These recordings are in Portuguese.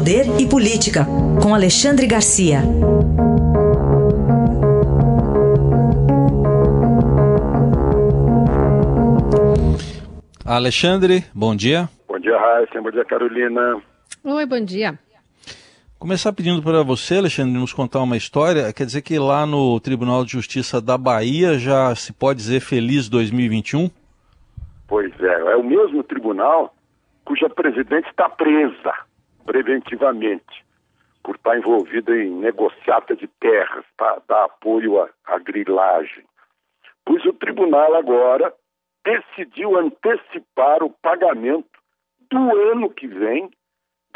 Poder e Política, com Alexandre Garcia. Alexandre, bom dia. Bom dia, Raíssa. Bom dia, Carolina. Oi, bom dia. Começar pedindo para você, Alexandre, nos contar uma história. Quer dizer que lá no Tribunal de Justiça da Bahia já se pode dizer feliz 2021? Pois é, é o mesmo tribunal cuja presidente está presa preventivamente por estar envolvida em negociata de terras para dar apoio à, à grilagem. Pois o tribunal agora decidiu antecipar o pagamento do ano que vem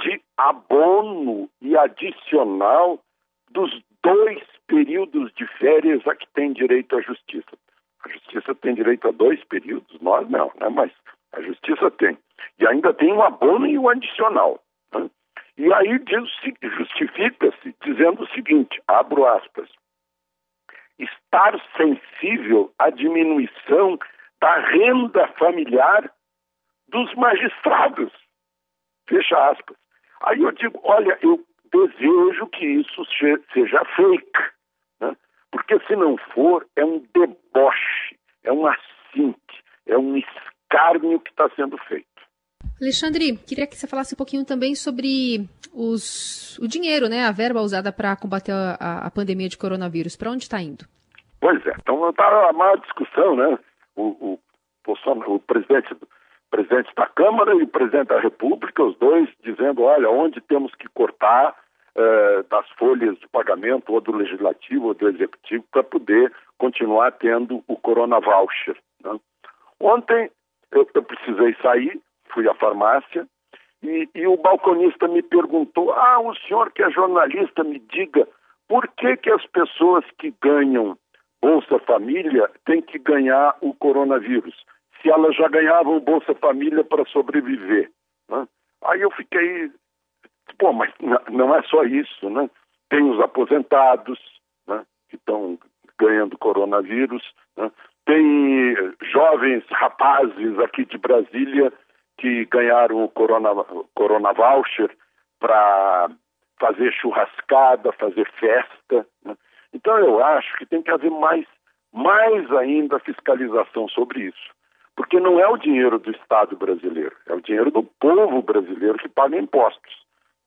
de abono e adicional dos dois períodos de férias a que tem direito a justiça. A justiça tem direito a dois períodos, nós não, né? mas a justiça tem. E ainda tem um abono e um adicional. E aí justifica-se dizendo o seguinte, abro aspas, estar sensível à diminuição da renda familiar dos magistrados. Fecha aspas. Aí eu digo, olha, eu desejo que isso seja fake, né? porque se não for, é um deboche, é um assinte, é um escárnio que está sendo feito. Alexandre, queria que você falasse um pouquinho também sobre os, o dinheiro, né, a verba usada para combater a, a, pandemia de coronavírus. Para onde está indo? Pois é, então está a maior discussão, né? O, o, o presidente, presidente da Câmara e o presidente da República, os dois dizendo, olha, onde temos que cortar eh, das folhas de pagamento ou do legislativo ou do executivo para poder continuar tendo o Corona Voucher. Né? Ontem eu, eu precisei sair, fui à farmácia e, e, o balconista me perguntou: Ah, o senhor que é jornalista, me diga por que, que as pessoas que ganham Bolsa Família têm que ganhar o coronavírus, se elas já ganhavam Bolsa Família para sobreviver. Né? Aí eu fiquei, pô, mas não é só isso, né? Tem os aposentados né, que estão ganhando coronavírus, né? tem jovens rapazes aqui de Brasília que ganharam o Corona, corona Voucher para fazer churrascada, fazer festa. Né? Então eu acho que tem que haver mais, mais ainda fiscalização sobre isso. Porque não é o dinheiro do Estado brasileiro, é o dinheiro do povo brasileiro que paga impostos.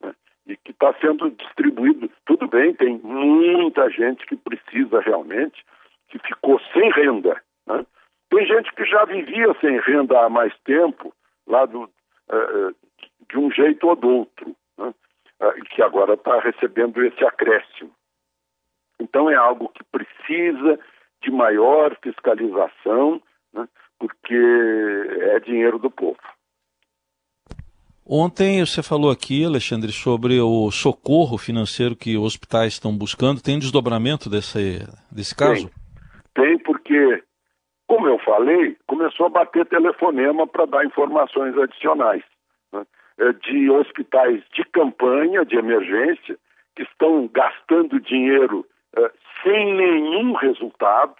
Né? E que está sendo distribuído. Tudo bem, tem muita gente que precisa realmente, que ficou sem renda. Né? Tem gente que já vivia sem renda há mais tempo, lá do, uh, de um jeito ou do outro, né? uh, que agora está recebendo esse acréscimo. Então é algo que precisa de maior fiscalização, né, porque é dinheiro do povo. Ontem você falou aqui, Alexandre, sobre o socorro financeiro que os hospitais estão buscando. Tem desdobramento desse, desse caso? Tem, tem porque, como eu falei, começou a bater telefonema para dar informações adicionais né, é, de hospitais de campanha, de emergência, que estão gastando dinheiro eh, sem nenhum resultado,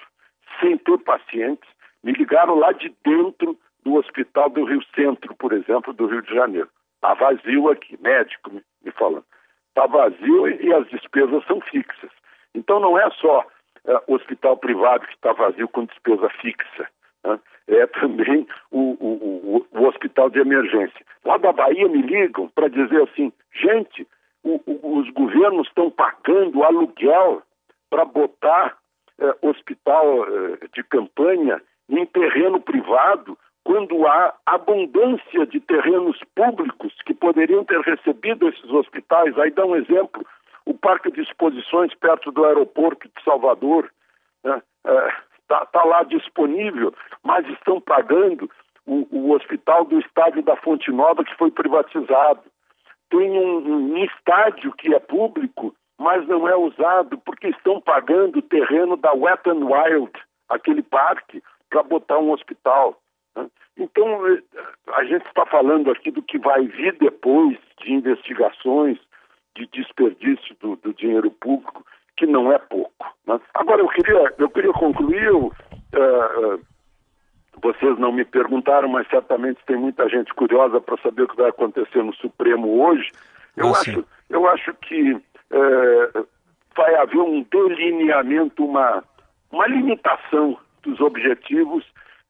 sem ter pacientes. Me ligaram lá de dentro do hospital do Rio Centro, por exemplo, do Rio de Janeiro. Está vazio aqui, médico me, me falando. Está vazio e, e, as despesas são fixas. Então não é só uh, hospital privado que está vazio com despesa fixa. Né? É também o, o, o, o hospital de emergência. Lá da Bahia me ligam para dizer assim, gente, os governos estão pagando aluguel para botar eh, hospital eh, de campanha em terreno privado quando há abundância de terrenos públicos que poderiam ter recebido esses hospitais. Aí dá um exemplo, o Parque de Exposições perto do aeroporto de Salvador está né? é, tá, tá lá disponível, mas estão pagando o, o, hospital do estádio da Fonte Nova que foi privatizado. Tem um, um estádio que é público mas não é usado porque estão pagando o terreno da Wet n Wild, aquele parque, para botar um hospital. Né? Então, eh, a gente está falando aqui do que vai vir depois de investigações, de desperdício do, do dinheiro público, que não é pouco. Né? Agora, eu queria, eu queria concluir, uh, uh, vocês não me perguntaram, mas certamente tem muita gente curiosa para saber o que vai acontecer no Supremo hoje. Eu, Ah, acho, sim. eu acho que é, vai haver um delineamento, uma, uma limitação dos objetivos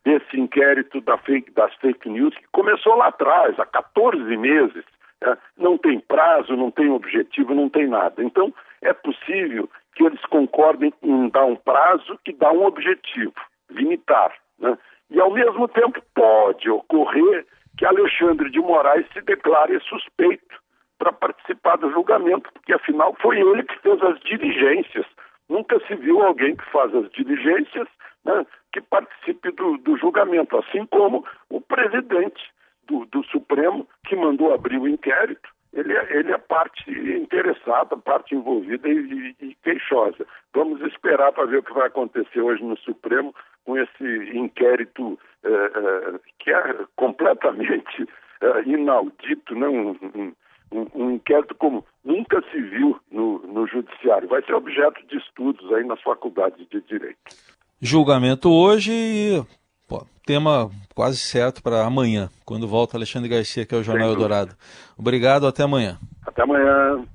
desse inquérito da fake, das fake news, que começou lá atrás, há 14 meses. Né? Não tem prazo, não tem objetivo, não tem nada. Então, é possível que eles concordem em dar um prazo e dar um objetivo, limitar. Né? E, ao mesmo tempo, pode ocorrer que Alexandre de Moraes se declare suspeito para participar do julgamento, porque afinal foi ele que fez as diligências. Nunca se viu alguém que faz as diligências né, que participe do, do, julgamento, assim como o presidente do, do, Supremo que mandou abrir o inquérito. Ele é, ele é parte interessada, parte envolvida e, e, e queixosa. Vamos esperar para ver o que vai acontecer hoje no Supremo com esse inquérito eh, eh, que é completamente eh, inaudito, né? Um, um, um, inquérito como nunca se viu no, no judiciário. Vai ser objeto de estudos aí nas faculdades de direito. Julgamento hoje tema quase certo para amanhã, quando volta Alexandre Garcia, que é o Jornal Eldorado. Obrigado, até amanhã. Até amanhã.